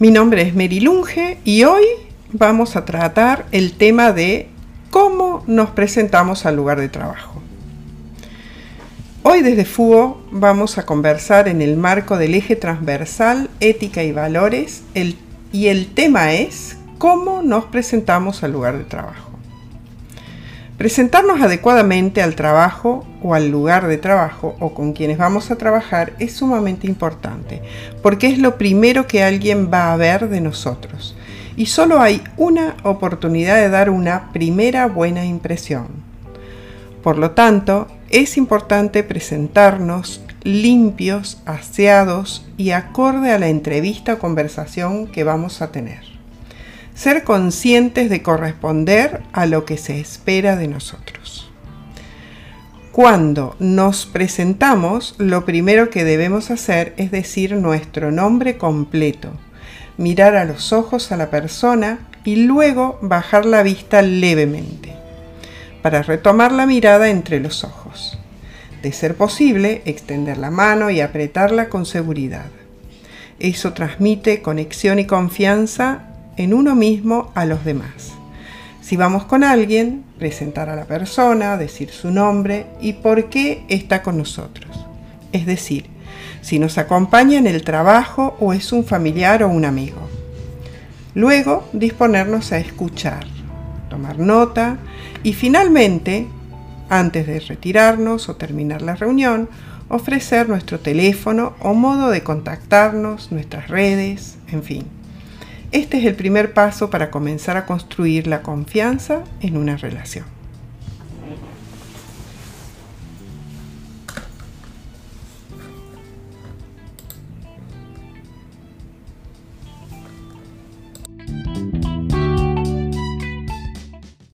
Mi nombre es Mary Lunge y hoy vamos a tratar el tema de cómo nos presentamos al lugar de trabajo. Hoy desde FUO vamos a conversar en el marco del eje transversal ética y valores y el tema es cómo nos presentamos al lugar de trabajo. Presentarnos adecuadamente al trabajo o al lugar de trabajo o con quienes vamos a trabajar es sumamente importante, porque es lo primero que alguien va a ver de nosotros. Y solo hay una oportunidad de dar una primera buena impresión. Por lo tanto, es importante presentarnos limpios, aseados y acorde a la entrevista o conversación que vamos a tener ser conscientes de corresponder a lo que se espera de nosotros. Cuando nos presentamos, lo primero que debemos hacer es decir nuestro nombre completo, mirar a los ojos a la persona y luego bajar la vista levemente, para retomar la mirada entre los ojos. De ser posible, extender la mano y apretarla con seguridad. Eso transmite conexión y confianza en uno mismo a los demás. Si vamos con alguien, presentar a la persona, decir su nombre y por qué está con nosotros. Es decir, si nos acompaña en el trabajo o es un familiar o un amigo. Luego, disponernos a escuchar, tomar nota y finalmente, antes de retirarnos o terminar la reunión, ofrecer nuestro teléfono o modo de contactarnos, nuestras redes, en fin. Este es el primer paso para comenzar a construir la confianza en una relación.